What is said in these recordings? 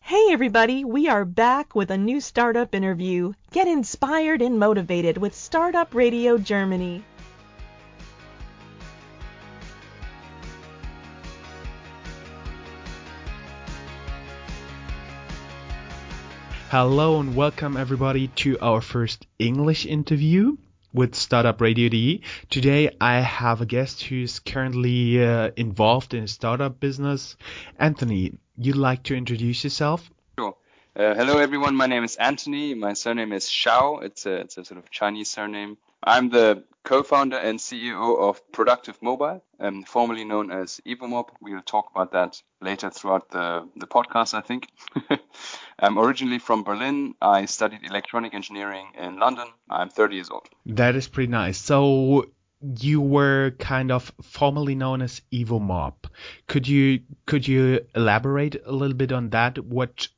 Hey everybody, we are back with a new startup interview. Get inspired and motivated with Startup Radio Germany. Hello and welcome everybody to our first English interview with Startup Radio DE. Today I have a guest who's currently uh, involved in a startup business. Anthony, you'd like to introduce yourself? Sure. Uh, hello everyone, my name is Anthony. My surname is Hsiao. It's a, it's a sort of Chinese surname. I'm the co-founder and CEO of Productive Mobile, um, formerly known as Evomob. We'll talk about that later throughout the, the podcast, I think. I'm originally from Berlin. I studied electronic engineering in London. I'm 30 years old. That is pretty nice. So you were kind of formerly known as Evomob. Could you could you elaborate a little bit on that? What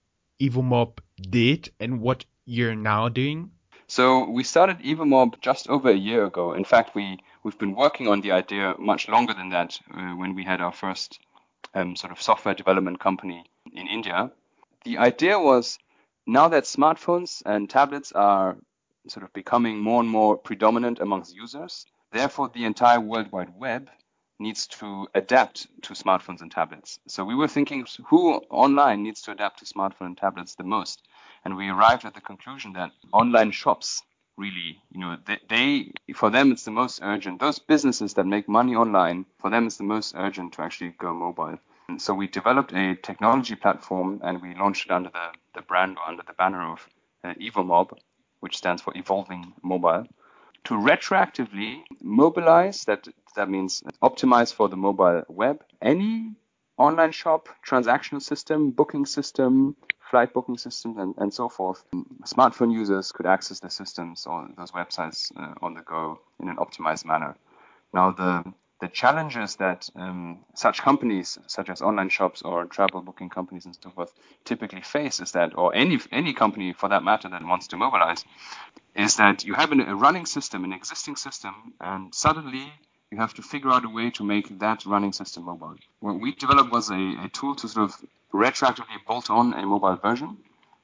Evomob did and what you're now doing? So we started Evomob just over a year ago. In fact, we we've been working on the idea much longer than that. Uh, when we had our first um, sort of software development company in India, the idea was now that smartphones and tablets are sort of becoming more and more predominant amongst users, therefore the entire World Wide Web needs to adapt to smartphones and tablets. So we were thinking who online needs to adapt to smartphone and tablets the most and we arrived at the conclusion that online shops really, you know, they, they, for them it's the most urgent. Those businesses that make money online, for them it's the most urgent to actually go mobile. And so we developed a technology platform and we launched it under the, the brand or under the banner of uh, EvoMob, which stands for Evolving Mobile, to retroactively mobilize that that means optimize for the mobile web any online shop, transactional system, booking system, flight booking systems, and, and so forth. Smartphone users could access the systems or those websites uh, on the go in an optimized manner. Now, the the challenges that um, such companies, such as online shops or travel booking companies and so forth, typically face is that, or any any company for that matter that wants to mobilize, is that you have an, a running system, an existing system, and suddenly you have to figure out a way to make that running system mobile. What we developed was a, a tool to sort of retroactively bolt on a mobile version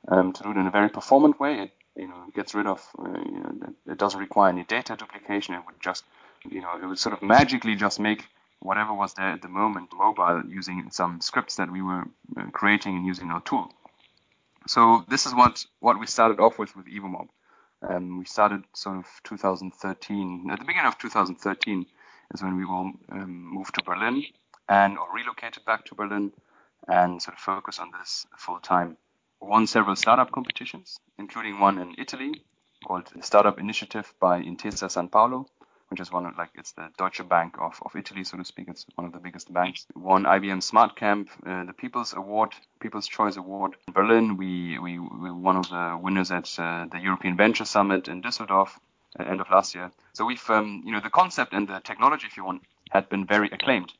um, to do it in a very performant way. It you know gets rid of uh, you know, it doesn't require any data duplication. It would just you know it would sort of magically just make whatever was there at the moment mobile using some scripts that we were uh, creating and using our tool. So this is what what we started off with with EvoMob. Um, we started sort of 2013 at the beginning of 2013 is when we all um, moved to Berlin and or relocated back to Berlin and sort of focus on this full time. Won several startup competitions, including one in Italy called Startup Initiative by Intesa San Paolo, which is one of like it's the Deutsche Bank of, of Italy, so to speak. It's one of the biggest banks. Won IBM Smart Camp, uh, the People's Award, People's Choice Award in Berlin. We we, we were one of the winners at uh, the European Venture Summit in Düsseldorf end of last year. So we've um, you know the concept and the technology, if you want, had been very acclaimed.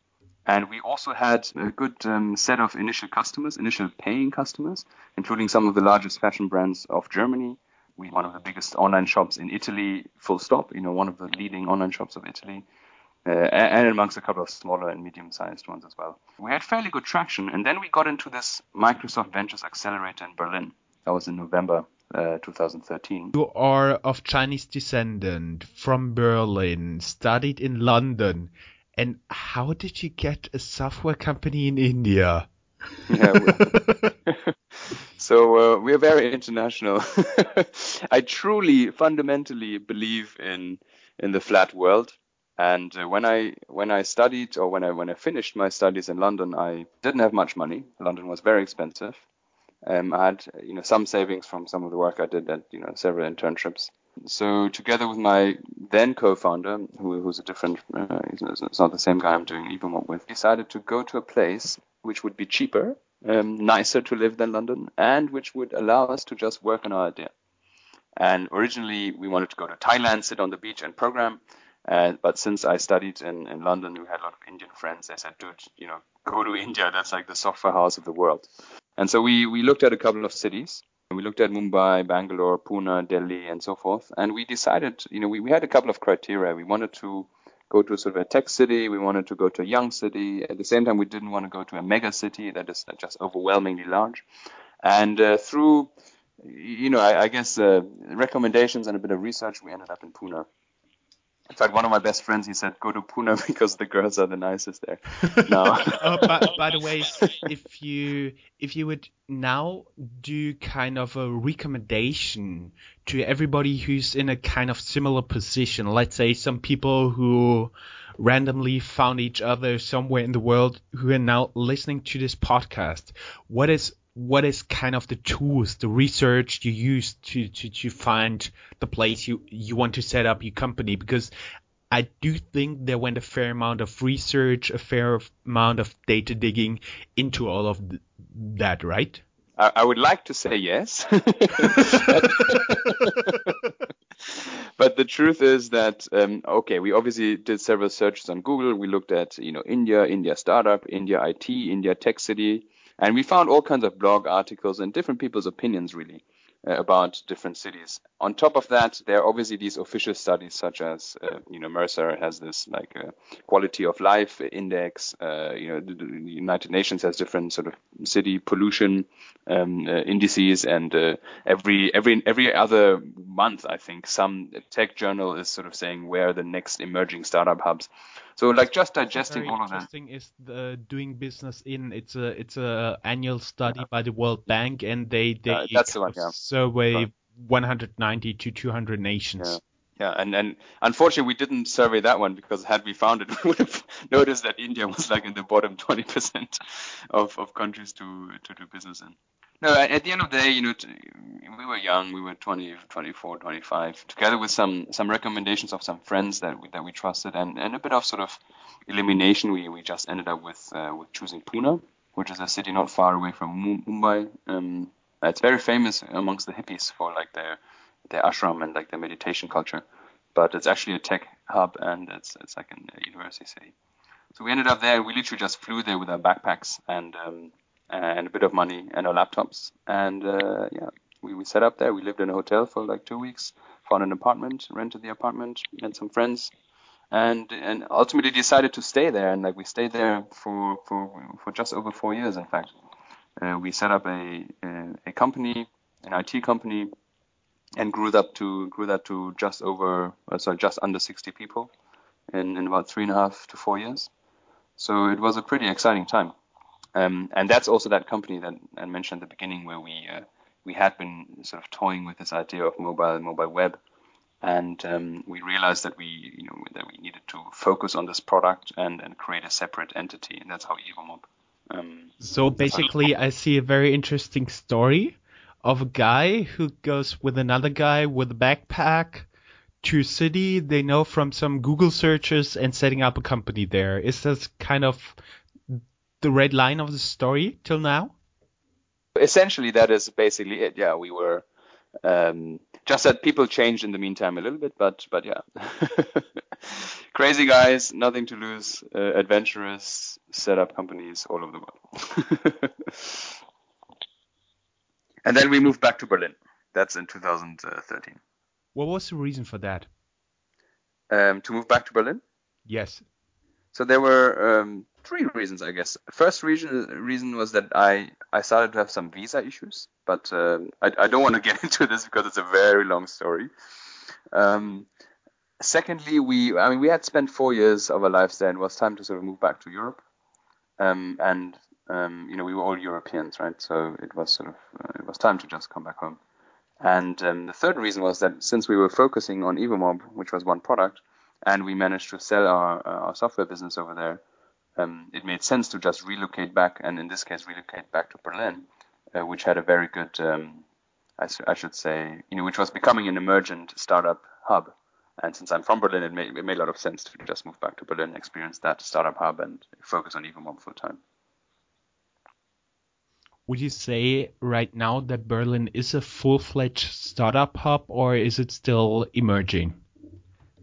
And we also had a good um, set of initial customers, initial paying customers, including some of the largest fashion brands of Germany. We one of the biggest online shops in Italy, full stop. You know, one of the leading online shops of Italy, uh, and amongst a couple of smaller and medium-sized ones as well. We had fairly good traction, and then we got into this Microsoft Ventures Accelerator in Berlin. That was in November uh, 2013. You are of Chinese descent, from Berlin, studied in London. And how did you get a software company in India? Yeah, so uh, we're very international. I truly, fundamentally believe in in the flat world. And uh, when I when I studied or when I when I finished my studies in London, I didn't have much money. London was very expensive. Um, I had you know some savings from some of the work I did at you know several internships. So together with my then co-founder, who, who's a different, uh, it's not the same guy I'm doing even Evomob with, decided to go to a place which would be cheaper, um, nicer to live than London, and which would allow us to just work on our idea. And originally we wanted to go to Thailand, sit on the beach and program. Uh, but since I studied in, in London, we had a lot of Indian friends. They said, dude, you know, go to India. That's like the software house of the world. And so we, we looked at a couple of cities we looked at Mumbai, Bangalore, Pune, Delhi, and so forth. And we decided, you know, we, we had a couple of criteria. We wanted to go to sort of a tech city. We wanted to go to a young city. At the same time, we didn't want to go to a mega city that is just overwhelmingly large. And uh, through, you know, I, I guess uh, recommendations and a bit of research, we ended up in Pune. In fact, one of my best friends, he said, go to Pune because the girls are the nicest there. No. uh, by, by the way, if you if you would now do kind of a recommendation to everybody who's in a kind of similar position, let's say some people who randomly found each other somewhere in the world who are now listening to this podcast, what is what is kind of the tools, the research you use to, to, to find the place you, you want to set up your company? Because I do think there went a fair amount of research, a fair amount of data digging into all of th- that, right? I, I would like to say yes. but the truth is that um, okay, we obviously did several searches on Google. We looked at you know India, India startup, India IT, India tech city, and we found all kinds of blog articles and different people's opinions, really, uh, about different cities. On top of that, there are obviously these official studies, such as, uh, you know, Mercer has this like uh, quality of life index. Uh, you know, the, the, United Nations has different sort of city pollution um, uh, indices, and uh, every every every other month, I think, some tech journal is sort of saying where the next emerging startup hubs. So like just digesting all of that. Interesting is the doing business in it's a it's a annual study yeah. by the World Bank and they they uh, the one, yeah. survey right. 190 to 200 nations. Yeah. Yeah, and, and unfortunately we didn't survey that one because had we found it, we would have noticed that India was like in the bottom 20% of, of countries to, to do business in. No, at the end of the day, you know, we were young. We were 20, 24, 25, together with some some recommendations of some friends that we, that we trusted, and, and a bit of sort of elimination. We we just ended up with uh, with choosing Pune, which is a city not far away from Mumbai. Um, it's very famous amongst the hippies for like their their ashram and like their meditation culture, but it's actually a tech hub and it's it's like a university city. So we ended up there. We literally just flew there with our backpacks and um, and a bit of money and our laptops. And uh, yeah, we, we set up there. We lived in a hotel for like two weeks, found an apartment, rented the apartment, met some friends, and and ultimately decided to stay there. And like we stayed there for for for just over four years, in fact. Uh, we set up a, a, a company, an IT company, and grew that to grew that to just over uh, sorry just under 60 people in, in about three and a half to four years. So it was a pretty exciting time. Um, and that's also that company that I mentioned at the beginning where we uh, we had been sort of toying with this idea of mobile mobile web, and um, we realized that we you know that we needed to focus on this product and, and create a separate entity, and that's how Evomob. Um, so basically, I see a very interesting story of a guy who goes with another guy with a backpack to a city they know from some Google searches and setting up a company there. Is this kind of the red line of the story till now? Essentially, that is basically it. Yeah, we were um, just that people changed in the meantime a little bit, but but yeah, crazy guys, nothing to lose, uh, adventurous, set up companies all over the world. and then we moved back to Berlin. That's in 2013. What was the reason for that? Um, to move back to Berlin? Yes. So there were um, three reasons, I guess. First reason reason was that I I started to have some visa issues, but uh, I I don't want to get into this because it's a very long story. Um, secondly, we I mean we had spent four years of our lives there, and it was time to sort of move back to Europe. Um, and um, you know we were all Europeans, right? So it was sort of uh, it was time to just come back home. And um, the third reason was that since we were focusing on Evomob, which was one product, and we managed to sell our, uh, our software business over there, um, it made sense to just relocate back, and in this case, relocate back to Berlin, uh, which had a very good, um, I, I, should say, you know, which was becoming an emergent startup hub. And since I'm from Berlin, it made, it made a lot of sense to just move back to Berlin, experience that startup hub, and focus on Evomob full time. Would you say right now that Berlin is a full-fledged startup hub, or is it still emerging?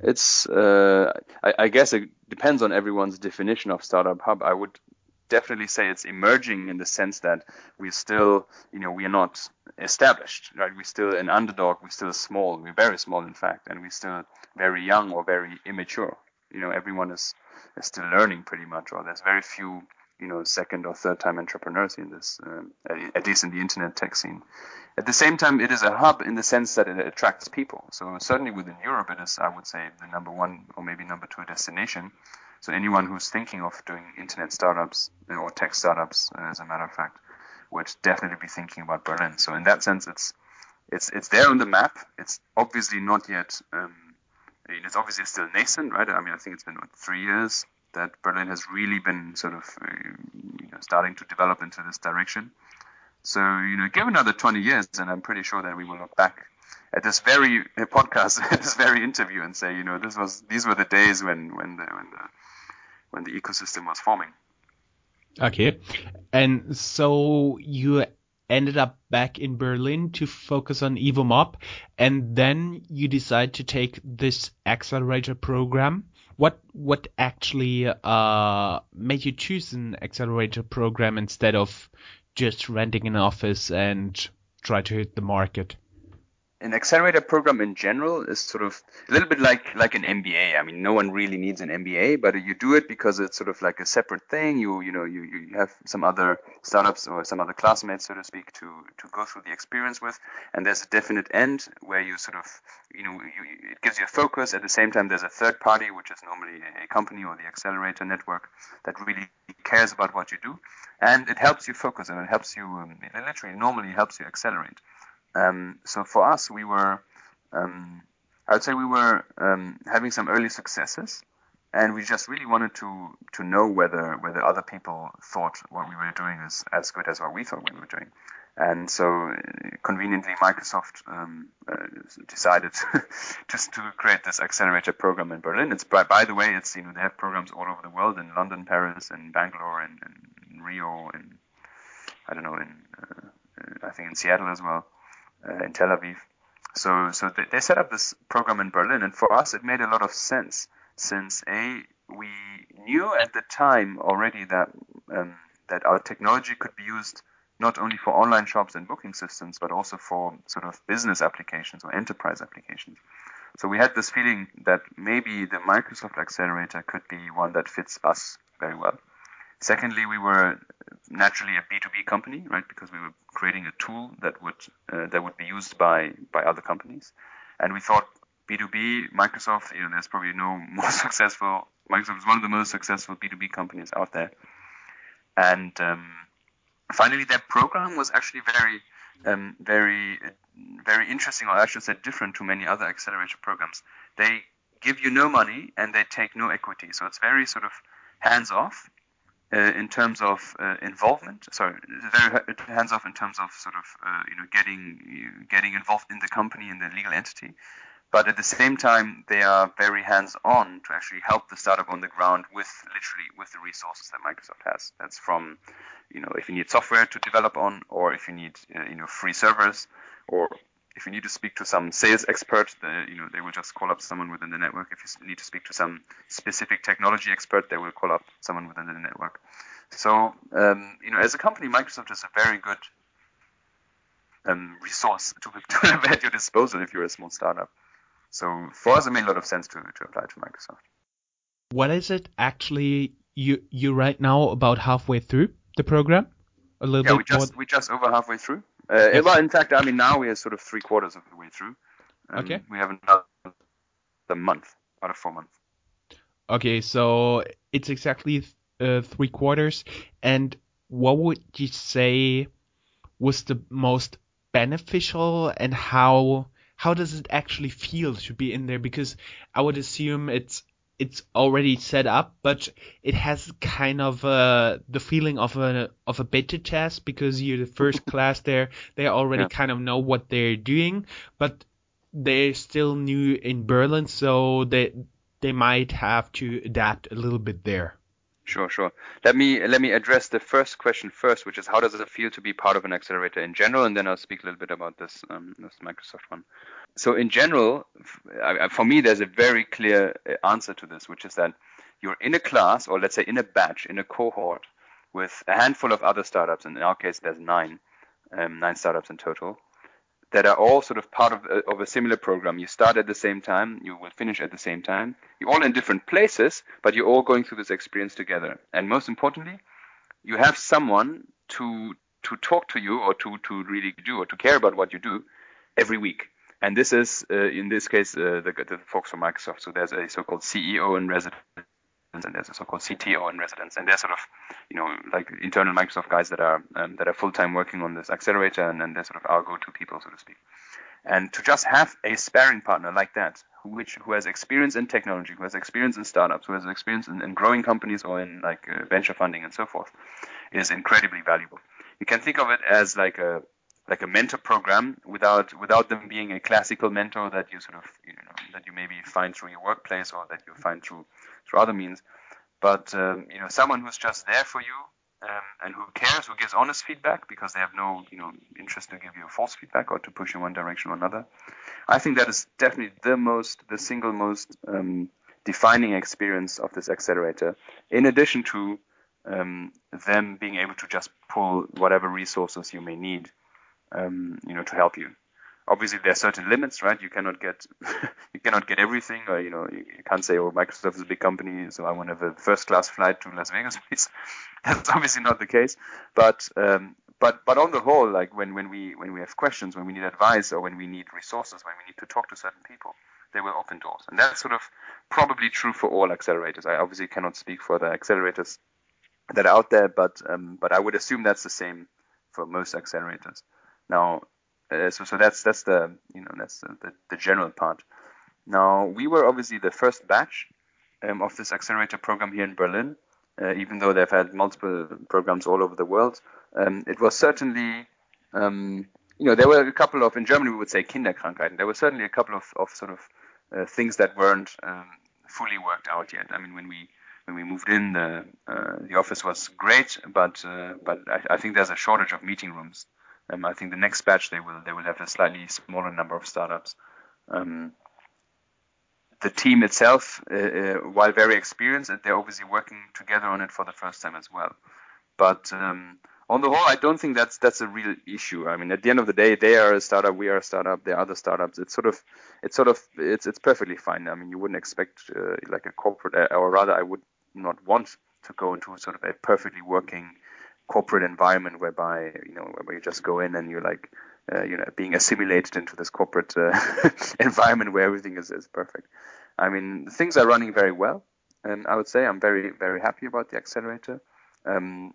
It's, uh, I, I guess it depends on everyone's definition of startup hub. I would definitely say it's emerging in the sense that we're still, you know, we are not established, right? We're still an underdog. We're still small. We're very small, in fact, and we're still very young or very immature. you know everyone is, is still learning pretty much, or there's very few you know second or third time entrepreneurs in this, um, at least in the internet tech scene. At the same time, it is a hub in the sense that it attracts people. So certainly within Europe, it is, I would say, the number one or maybe number two destination. So anyone who's thinking of doing internet startups or tech startups, as a matter of fact, would definitely be thinking about Berlin. So in that sense, it's it's it's there on the map. It's obviously not yet. Um, I mean, it's obviously still nascent, right? I mean, I think it's been what, three years that Berlin has really been sort of uh, you know, starting to develop into this direction. So you know, give another 20 years, and I'm pretty sure that we will look back at this very uh, podcast, this very interview, and say, you know, this was these were the days when when the when the when the ecosystem was forming. Okay, and so you ended up back in Berlin to focus on EvoMob, and then you decide to take this accelerator program. What what actually uh, made you choose an accelerator program instead of just renting an office and try to hit the market? An accelerator program in general is sort of a little bit like like an MBA. I mean, no one really needs an MBA, but you do it because it's sort of like a separate thing. You you know you, you have some other startups or some other classmates, so to speak, to to go through the experience with, and there's a definite end where you sort of you know you, it gives you a focus. At the same time, there's a third party, which is normally a company or the accelerator network that really cares about what you do, and it helps you focus and it helps you um, it literally normally helps you accelerate. Um, so for us, we were, um, I would say we were um, having some early successes, and we just really wanted to to know whether whether other people thought what we were doing is as good as what we thought we were doing. And so, uh, conveniently, Microsoft um, uh, decided just to create this accelerator program in Berlin. It's by, by the way, it's you know they have programs all over the world in London, Paris, and Bangalore, and, and Rio, and I don't know in uh, I think in Seattle as well uh, in Tel Aviv. So, so they, they set up this program in Berlin, and for us, it made a lot of sense since a we knew at the time already that um, that our technology could be used not only for online shops and booking systems, but also for sort of business applications or enterprise applications. So we had this feeling that maybe the Microsoft Accelerator could be one that fits us very well. Secondly, we were naturally a B2B company, right? Because we were creating a tool that would uh, that would be used by by other companies, and we thought B2B, Microsoft, you know, there's probably no more successful. Microsoft is one of the most successful B2B companies out there, and um, finally, that program was actually very, um, very, very interesting, or I should say, different to many other accelerator programs. They give you no money and they take no equity, so it's very sort of hands off uh, in terms of uh, involvement. Sorry, very hands off in terms of sort of uh, you know getting getting involved in the company and the legal entity. But at the same time, they are very hands-on to actually help the startup on the ground with literally with the resources that Microsoft has. That's from, you know, if you need software to develop on, or if you need, uh, you know, free servers, or if you need to speak to some sales expert, the, you know, they will just call up someone within the network. If you need to speak to some specific technology expert, they will call up someone within the network. So, um, you know, as a company, Microsoft is a very good um, resource to, to have at your disposal if you're a small startup. So for us, it made a lot of sense to, to apply to Microsoft. What is it actually you you right now about halfway through the program? A little yeah, bit we just more... we just over halfway through. Uh. Well, in fact, I mean, now we are sort of three quarters of the way through. Um, okay. We have another month out of four months. Okay, so it's exactly uh, three quarters. And what would you say was the most beneficial, and how how does it actually feel to be in there? Because I would assume it's it's already set up, but it has kind of uh, the feeling of a of a beta test because you're the first class there. They already yeah. kind of know what they're doing, but they're still new in Berlin, so they they might have to adapt a little bit there. Sure, sure. Let me let me address the first question first, which is how does it feel to be part of an accelerator in general, and then I'll speak a little bit about this um, this Microsoft one so in general, for me, there's a very clear uh, answer to this, which is that you're in a class, or let's say in a batch, in a cohort, with a handful of other startups. And in our case, there's nine, um, nine startups in total. that are all sort of part of a, of a similar program. You start at the same time, you will finish at the same time. You're all in different places, but you're all going through this experience together. And most importantly, you have someone to to talk to you or to to really do or to care about what you do every week. And this is, uh, in this case, uh, the, the folks from Microsoft. So there's a so-called CEO in residence and there's a so-called CTO in residence, and they're sort of, you know, like internal Microsoft guys that are um, that are full-time working on this accelerator, and then they're sort of our go-to people, so to speak. And to just have a sparring partner like that, which who has experience in technology, who has experience in startups, who has experience in, in growing companies or in like uh, venture funding and so forth, is incredibly valuable. You can think of it as like a like a mentor program without without them being a classical mentor that you sort of you know that you maybe find through your workplace or that you find through through other means, but um, you know someone who's just there for you um, and who cares, who gives honest feedback because they have no you know interest to give you false feedback or to push in one direction or another. I think that is definitely the most the single most um, defining experience of this accelerator. In addition to um, them being able to just pull whatever resources you may need um, you know, to help you. Obviously, there are certain limits, right? You cannot get you cannot get everything, or you know, you, you can't say, "Oh, Microsoft is a big company, so I want to have a first-class flight to Las Vegas." Please, that's obviously not the case. But um, but but on the whole, like when when we when we have questions, when we need advice, or when we need resources, when we need to talk to certain people, they will open doors, and that's sort of probably true for all accelerators. I obviously cannot speak for the accelerators that are out there, but um, but I would assume that's the same for most accelerators. Now, uh, so so that's that's the you know that's the, the, the, general part. Now we were obviously the first batch um, of this accelerator program here in Berlin, uh, even though they've had multiple programs all over the world. Um, it was certainly um, you know there were a couple of in Germany we would say Kinderkrankheiten. There were certainly a couple of, of sort of uh, things that weren't um, fully worked out yet. I mean when we when we moved in, the uh, the office was great, but uh, but I, I, think there's a shortage of meeting rooms. Um, I think the next batch they will they will have a slightly smaller number of startups. Um, the team itself, uh, uh, while very experienced, they're obviously working together on it for the first time as well. But um, on the whole, I don't think that's that's a real issue. I mean, at the end of the day, they are a startup, we are a startup, there are other startups. It's sort of, it's sort of, it's it's perfectly fine. I mean, you wouldn't expect uh, like a corporate, or rather, I would not want to go into sort of a perfectly working corporate environment whereby you know where you just go in and you're like uh, you know being assimilated into this corporate uh, environment where everything is, is perfect. I mean things are running very well, and I would say I'm very very happy about the accelerator. Um,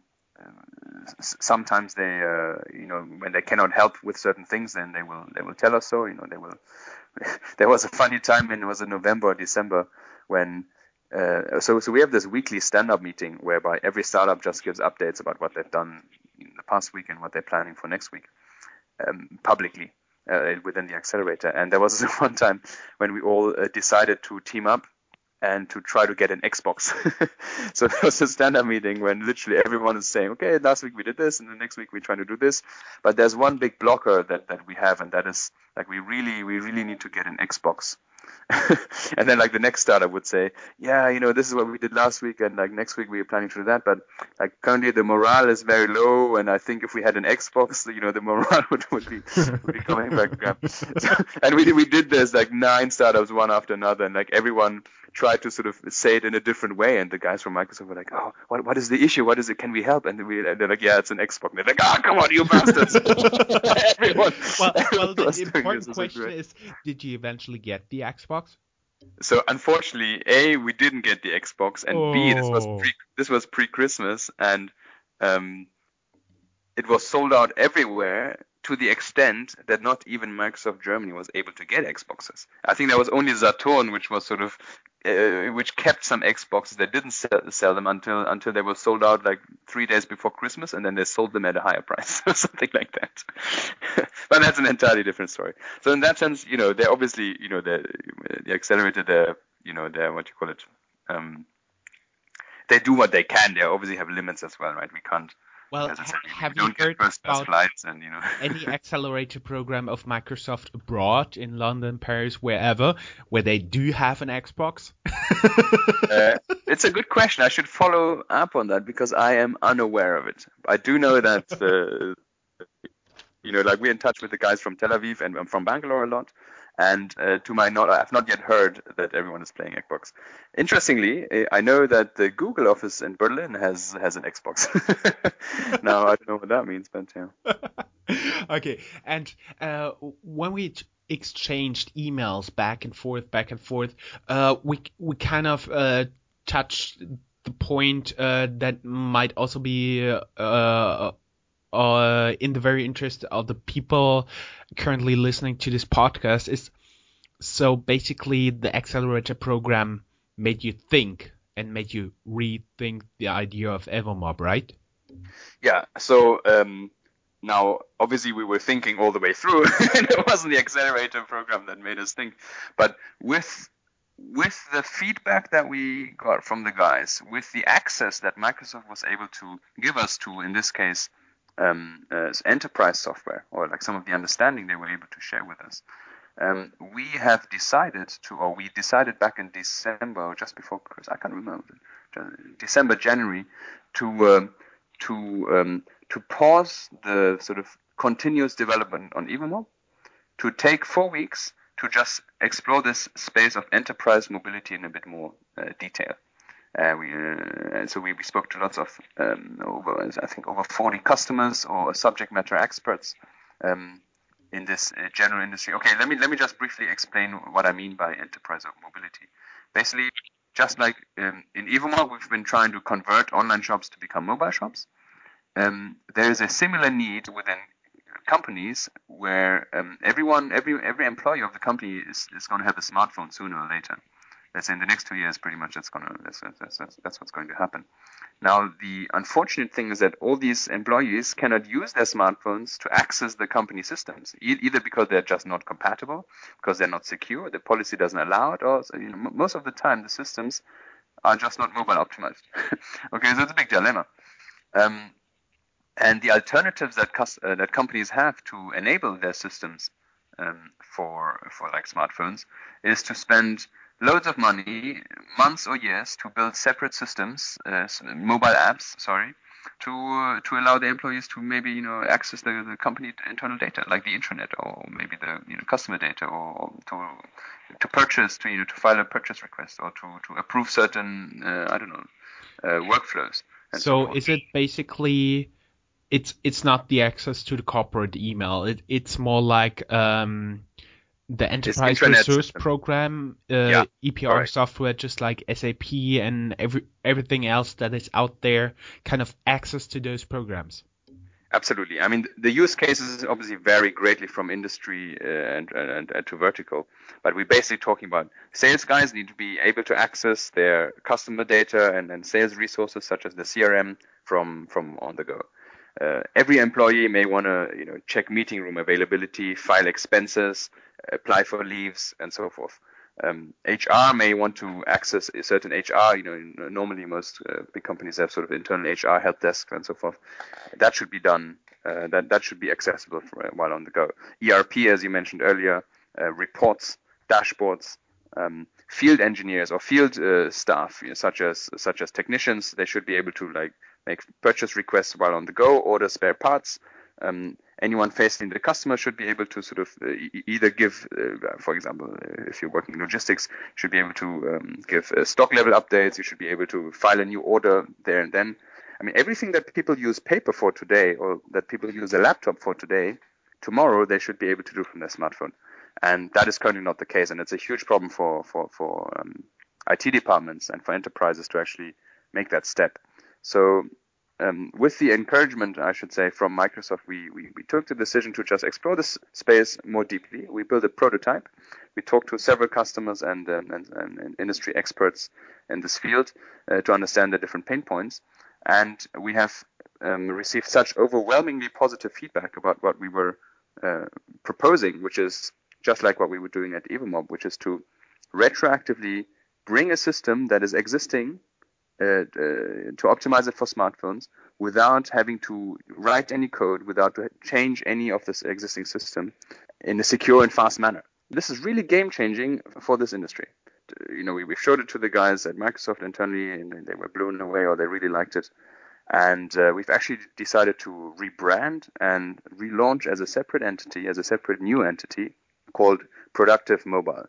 sometimes they uh, you know when they cannot help with certain things then they will they will tell us so you know they will there was a funny time in it was in November or December when uh, so, so we have this weekly stand-up meeting whereby every startup just gives updates about what they've done in the past week and what they're planning for next week um, publicly uh, within the accelerator. And there was one time when we all uh, decided to team up and to try to get an Xbox. so there was a stand-up meeting when literally everyone is saying, okay, last week we did this, and the next week we're trying to do this. But there's one big blocker that, that we have, and that is like we really we really need to get an Xbox. and then like the next startup would say, yeah, you know, this is what we did last week, and like next week we are planning to do that. But like currently the morale is very low, and I think if we had an Xbox, you know, the morale would, would be would be coming back. So, and we we did this like nine startups one after another, and like everyone tried to sort of say it in a different way. And the guys from Microsoft were like, "Oh, what, what is the issue? What is it? Can we help?" And, we, and they're like, "Yeah, it's an Xbox." And they're like, "Ah, oh, come on, you bastards!" Well, well the important question is, did you eventually get the Xbox? So unfortunately, a we didn't get the Xbox, and oh. b this was oh. pre this was pre Christmas, and um, it was sold out everywhere to the extent that not even Microsoft Germany was able to get Xboxes. I think there was only Saturn which was sort of uh, which kept some Xboxes that didn't sell, sell, them until until they were sold out like three days before Christmas, and then they sold them at a higher price or something like that. but that's an entirely different story. So in that sense, you know, they obviously, you know, the the accelerator, the you know, the what you call it, um, they do what they can. They obviously have limits as well, right? We can't well, ha- have you heard about and, you know. any accelerator program of Microsoft abroad in London, Paris, wherever, where they do have an Xbox? uh, it's a good question. I should follow up on that because I am unaware of it. I do know that uh, You know, like we're in touch with the guys from Tel Aviv and from Bangalore a lot. And uh, to my knowledge, I've not yet heard that everyone is playing Xbox. Interestingly, eh, I know that the Google office in Berlin has has an Xbox. now I don't know what that means, but yeah. okay, and uh, when we t- exchanged emails back and forth, back and forth, uh, we we kind of uh, touched the point uh, that might also be uh, in the very interest of the people currently listening to this podcast is so basically the accelerator program made you think and made you rethink the idea of Evomob, right? Yeah. So um, now, obviously, we were thinking all the way through, and it wasn't the accelerator program that made us think. But with with the feedback that we got from the guys, with the access that Microsoft was able to give us to, in this case, um, uh, enterprise software, or like some of the understanding they were able to share with us, um, we have decided to, or we decided back in December, or just before Christmas, I can't remember, December, January, to um, to um, to pause the sort of continuous development on Evomob, to take four weeks to just explore this space of enterprise mobility in a bit more uh, detail. Uh, we, uh, so we, we spoke to lots of um, over I think over 40 customers or subject matter experts um, in this uh, general industry. Okay, let me let me just briefly explain what I mean by enterprise mobility. Basically, just like um, in Evomob, we've been trying to convert online shops to become mobile shops. Um, there is a similar need within companies where um, everyone, every every employee of the company is, is going to have a smartphone sooner or later let's say in the next two years, pretty much that's gonna that's, that's, that's, that's what's going to happen. Now, the unfortunate thing is that all these employees cannot use their smartphones to access the company systems, e- either because they're just not compatible, because they're not secure, the policy doesn't allow it, or you know, most of the time the systems are just not mobile optimized. okay, so it's a big dilemma. Um, and the alternatives that, cus- uh, that companies have to enable their systems um, for for like smartphones is to spend loads of money, months or years, to build separate systems, uh, mobile apps, sorry, to uh, to allow the employees to maybe you know access the, the company internal data, like the intranet or maybe the you know customer data, or to to purchase, to you know to file a purchase request, or to to approve certain uh, I don't know uh, workflows. So, so is it basically? It's it's not the access to the corporate email. It, it's more like um, the enterprise resource system. program, uh, yeah, EPR software, just like SAP and every everything else that is out there, kind of access to those programs. Absolutely. I mean, the use cases obviously vary greatly from industry uh, and, and, and, to vertical, but we're basically talking about sales guys need to be able to access their customer data and, and sales resources such as the CRM from from on the go. Uh, every employee may want to you know check meeting room availability, file expenses, apply for leaves, and so forth. Um, HR may want to access a certain HR. You know, normally most uh, big companies have sort of internal HR help desk and so forth. That should be done. Uh, that that should be accessible for, while on the go. ERP, as you mentioned earlier, uh, reports, dashboards, um, field engineers or field uh, staff, you know, such as such as technicians, they should be able to like make purchase requests while on the go, order spare parts. Um, anyone facing the customer should be able to sort of uh, either give, uh, for example, uh, if you're working in logistics, should be able to um, give uh, stock level updates. You should be able to file a new order there and then. I mean, everything that people use paper for today, or that people use a laptop for today, tomorrow they should be able to do from their smartphone, and that is currently not the case, and it's a huge problem for for for um, IT departments and for enterprises to actually make that step. So um, with the encouragement, I should say, from Microsoft, we, we, we, took the decision to just explore this space more deeply. We built a prototype. We talked to several customers and, um, and, and, industry experts in this field uh, to understand the different pain points. And we have um, received such overwhelmingly positive feedback about what we were uh, proposing, which is just like what we were doing at Evomob, which is to retroactively bring a system that is existing uh, uh, to optimize it for smartphones without having to write any code, without to change any of this existing system in a secure and fast manner. This is really game changing for this industry. You know, we, we showed it to the guys at Microsoft internally, and they were blown away, or they really liked it. And uh, we've actually decided to rebrand and relaunch as a separate entity, as a separate new entity called Productive Mobile.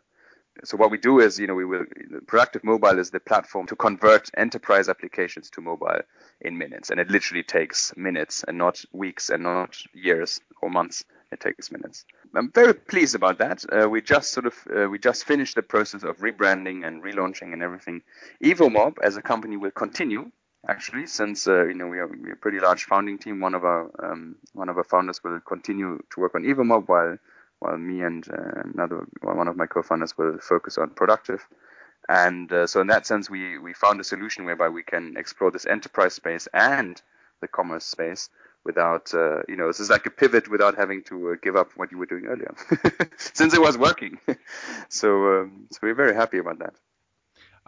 So what we do is, you know, we will Productive Mobile is the platform to convert enterprise applications to mobile in minutes, and it literally takes minutes and not weeks and not years or months. It takes minutes. I'm very pleased about that. Uh, we just sort of uh, we just finished the process of rebranding and relaunching and everything. EvoMob as a company will continue actually, since uh, you know we are, we are, a pretty large founding team. One of our um, one of our founders will continue to work on EvoMob while while me and uh, another one of my co-founders will focus on productive. And uh, so in that sense, we we found a solution whereby we can explore this enterprise space and the commerce space without uh, you know this is like a pivot without having to uh, give up what you were doing earlier since it was working so um, so we're very happy about that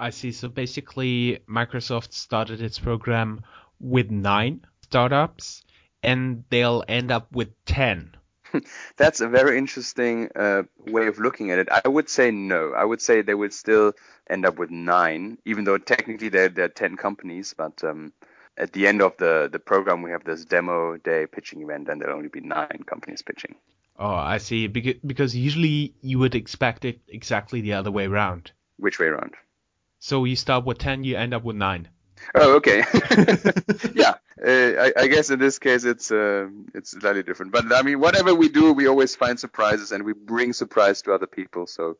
I see. So basically, Microsoft started its program with nine startups, and they'll end up with 10. That's a very interesting uh, way of looking at it. I would say no. I would say they would still end up with nine, even though technically they're, they're 10 companies. But um, at the end of the, the program, we have this demo day pitching event, and there'll only be nine companies pitching. Oh, I see. Because, because usually you would expect it exactly the other way around. Which way around? So you start with 10, you end up with 9. Oh, okay. yeah, I, I, guess in this case it's uh, it's slightly different. But I mean, whatever we do, we always find surprises and we bring surprise to other people. So,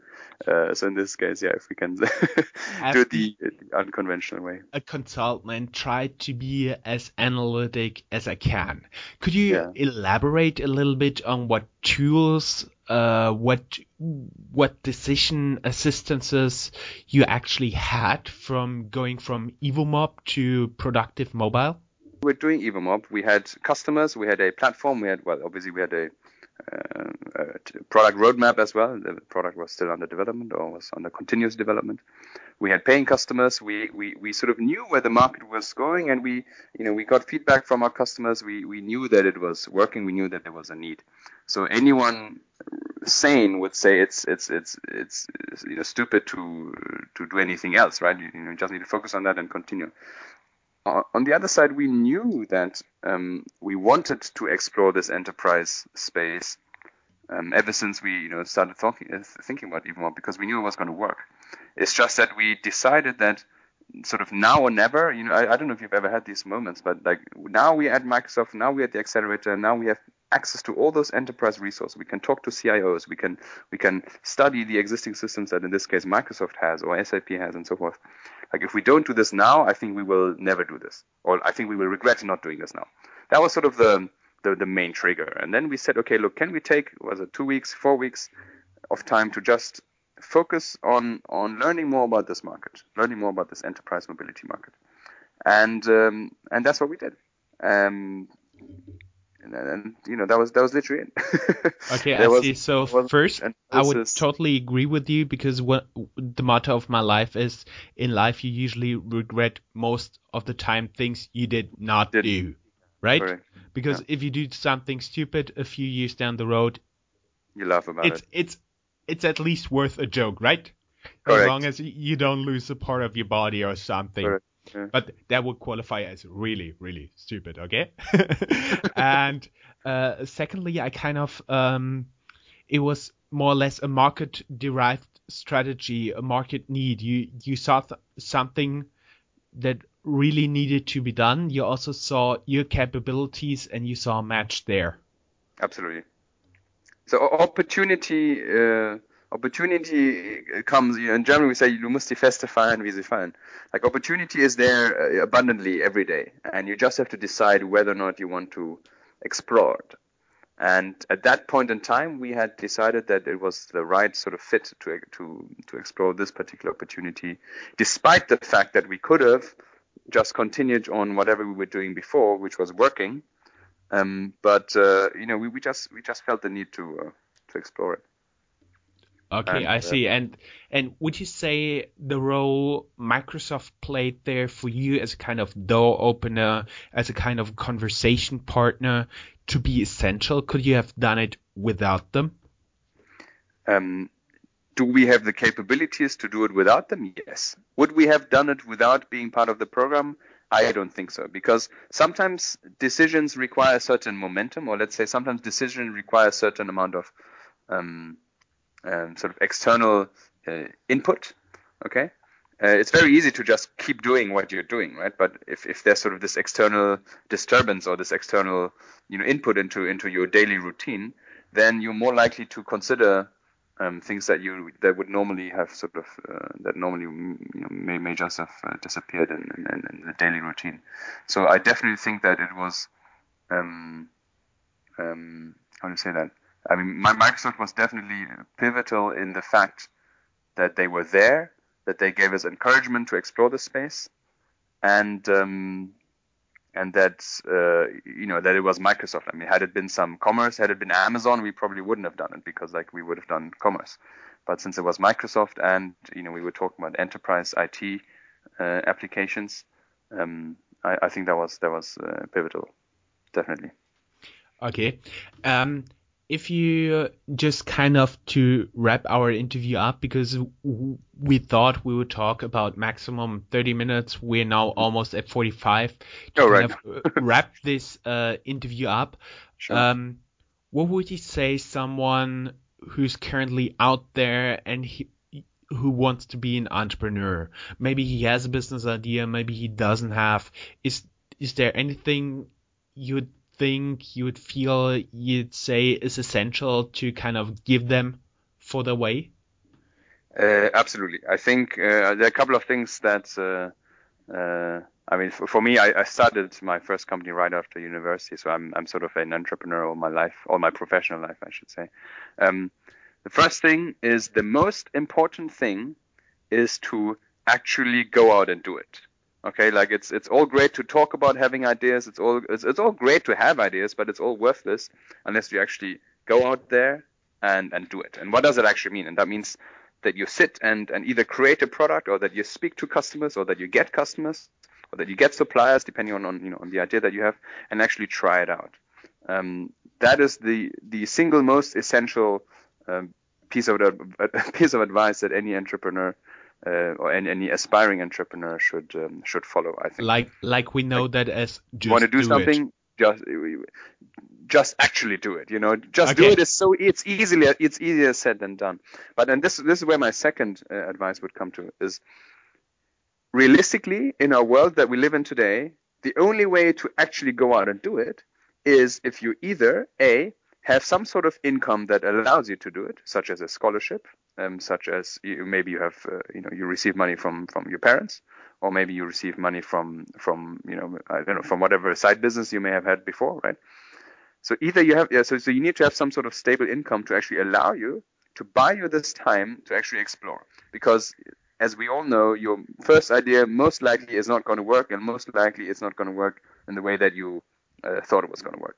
uh, so in this case, yeah, if we can do it the unconventional way. A consultant tried to be as analytic as I can. Could you yeah. elaborate a little bit on what tools uh, what what decision assistances you actually had from going from EvoMob to Productive Mobile? We're doing EvoMob. We had customers. We had a platform. We had well, obviously we had a, uh, a product roadmap as well. The product was still under development or was under continuous development. We had paying customers. We, we, we sort of knew where the market was going, and we you know we got feedback from our customers. We we knew that it was working. We knew that there was a need. So anyone sane would say it's it's it's it's, you know stupid to to do anything else, right? You, you know, just need to focus on that and continue. On the other side, we knew that um, we wanted to explore this enterprise space um, ever since we you know started talking, uh, thinking about it even more because we knew it was going to work. It's just that we decided that sort of now or never. You know, I, I, don't know if you've ever had these moments, but like now we're at Microsoft, now we're at the accelerator, now we have access to all those enterprise resources. We can talk to CIOs. We can we can study the existing systems that in this case Microsoft has or SAP has and so forth. Like if we don't do this now, I think we will never do this, or I think we will regret not doing this now. That was sort of the the, the main trigger. And then we said, okay, look, can we take was it two weeks, four weeks of time to just focus on on learning more about this market, learning more about this enterprise mobility market, and um, and that's what we did. Um, and, and, you know that was that was literally it. okay, I was, see. So first, I would totally agree with you because what the motto of my life is: in life, you usually regret most of the time things you did not Didn't. do, right? Correct. Because yeah. if you do something stupid a few years down the road, you laugh about it's, it. It's it's at least worth a joke, right? Correct. As long as you don't lose a part of your body or something. Correct. Yeah. But that would qualify as really, really stupid, okay? and uh, secondly, I kind of um, it was more or less a market derived strategy, a market need. You you saw th- something that really needed to be done. You also saw your capabilities and you saw a match there. Absolutely. So opportunity uh, opportunity comes, you know, in German we say, du musst die Feste feiern, wie sie fallen. Like opportunity is there uh, abundantly every day, and you just have to decide whether or not you want to explore it. And at that point in time, we had decided that it was the right sort of fit to to to explore this particular opportunity, despite the fact that we could have just continued on whatever we were doing before, which was working. Um, but uh, you know, we, we just we just felt the need to uh, to explore it. Okay, and, I uh, see. and and would you say the role Microsoft played there for you as a kind of door opener, as a kind of conversation partner, to be essential? Could you have done it without them? Um, do we have the capabilities to do it without them? Yes. Would we have done it without being part of the program? I don't think so because sometimes decisions require a certain momentum, or let's say sometimes decisions require a certain amount of um, um, sort of external uh, input. Okay, uh, it's very easy to just keep doing what you're doing, right? But if, if there's sort of this external disturbance or this external you know input into into your daily routine, then you're more likely to consider um, things that you that would normally have sort of uh, that normally you know, may may just have uh, disappeared in, in, in, the daily routine. So I definitely think that it was um, um, how do you say that? I mean, my Microsoft was definitely pivotal in the fact that they were there, that they gave us encouragement to explore the space, and um, and that uh, you know that it was Microsoft. I mean, had it been some commerce, had it been Amazon, we probably wouldn't have done it because like we would have done commerce. But since it was Microsoft, and you know we were talking about enterprise IT uh, applications, um, I, I, think that was that was uh, pivotal, definitely. Okay. Um, if you just kind of to wrap our interview up because we thought we would talk about maximum 30 minutes. We're now almost at 45 to oh, right. Uh, wrap this uh, interview up. Sure. um, what would you say someone who's currently out there and he, who wants to be an entrepreneur? Maybe he has a business idea maybe he doesn't have. Is is there anything you'd think you would feel you'd say is essential to kind of give them for the way? Uh, absolutely. I think uh, there are a couple of things that, uh, uh I mean, for, for me, I, I, started my first company right after university, so I'm, I'm sort of an entrepreneur all my life, all my professional life, I should say. Um, the first thing is the most important thing is to actually go out and do it. Okay, like it's it's all great to talk about having ideas. It's all it's, it's all great to have ideas, but it's all worthless unless you actually go out there and and do it. And what does it actually mean? And that means that you sit and and either create a product or that you speak to customers or that you get customers or that you get suppliers depending on, on you know on the idea that you have and actually try it out. Um, that is the the single most essential um, piece of piece of advice that any entrepreneur uh, or any, any, aspiring entrepreneur should um, should follow. I think. Like like we know like, that as just want to do, do something, it. just just actually do it. You know, just okay. do it is so it's easily it's easier said than done. But and this this is where my second uh, advice would come to is realistically in our world that we live in today, the only way to actually go out and do it is if you either a have some sort of income that allows you to do it, such as a scholarship, um, such as you, maybe you have, uh, you know, you receive money from from your parents, or maybe you receive money from from you know, I don't know, from whatever side business you may have had before, right? So either you have, yeah, so so you need to have some sort of stable income to actually allow you to buy you this time to actually explore, because as we all know, your first idea most likely is not going to work, and most likely it's not going to work in the way that you uh, thought it was going to work.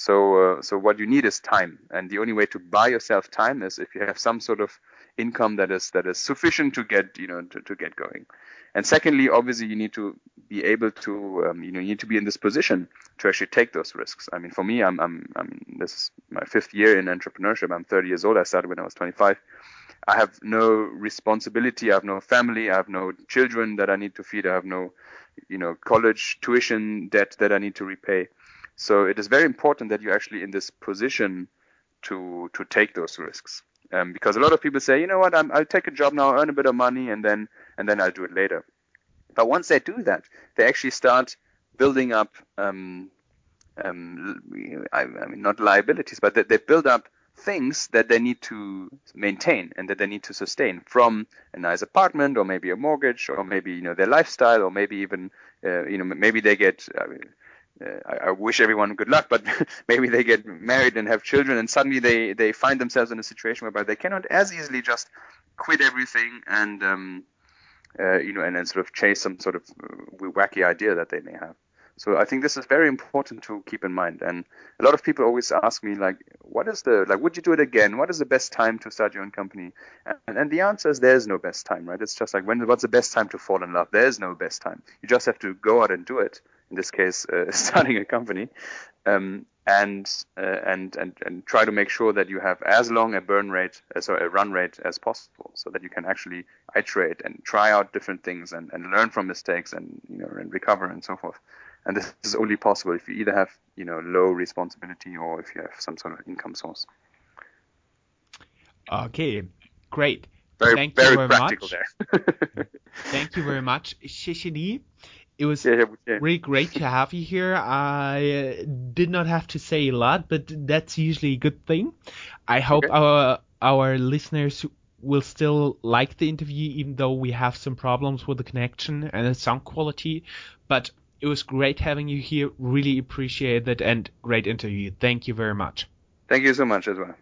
So, uh, so what you need is time, and the only way to buy yourself time is if you have some sort of income that is that is sufficient to get you know to, to get going. And secondly, obviously, you need to be able to um, you know you need to be in this position to actually take those risks. I mean, for me, I'm I'm I'm this is my fifth year in entrepreneurship. I'm 30 years old. I started when I was 25. I have no responsibility. I have no family. I have no children that I need to feed. I have no you know college tuition debt that I need to repay. So it is very important that you're actually in this position to to take those risks. Um, because a lot of people say, you know what, i will take a job now, earn a bit of money, and then and then I'll do it later. But once they do that, they actually start building up, um, um, I, I, mean, not liabilities, but they, they build up things that they need to maintain and that they need to sustain from a nice apartment or maybe a mortgage or maybe you know their lifestyle or maybe even uh, you know maybe they get I mean, I, I, wish everyone good luck, but maybe they get married and have children, and suddenly they they find themselves in a situation whereby they cannot as easily just quit everything and um, uh, you know and then sort of chase some sort of uh, wacky idea that they may have. So I think this is very important to keep in mind. And a lot of people always ask me like, what is the like? Would you do it again? What is the best time to start your own company? And, and the answer is there is no best time, right? It's just like when what's the best time to fall in love? There is no best time. You just have to go out and do it in this case, uh, starting a company, um, and uh, and and and try to make sure that you have as long a burn rate, uh, a run rate as possible, so that you can actually iterate and try out different things and, and learn from mistakes and you know and recover and so forth. And this is only possible if you either have you know low responsibility or if you have some sort of income source. Okay, great. Very, Thank very you very practical much. there. Thank you very much, Shishini. It was Yeah, yeah, yeah. really great to have you here. I uh, did not have to say a lot, but that's usually a good thing. I hope Okay. our our listeners will still like the interview, even though we have some problems with the connection and the sound quality. But it was great having you here. Really appreciate it and great interview. Thank you very much. Thank you so much as well.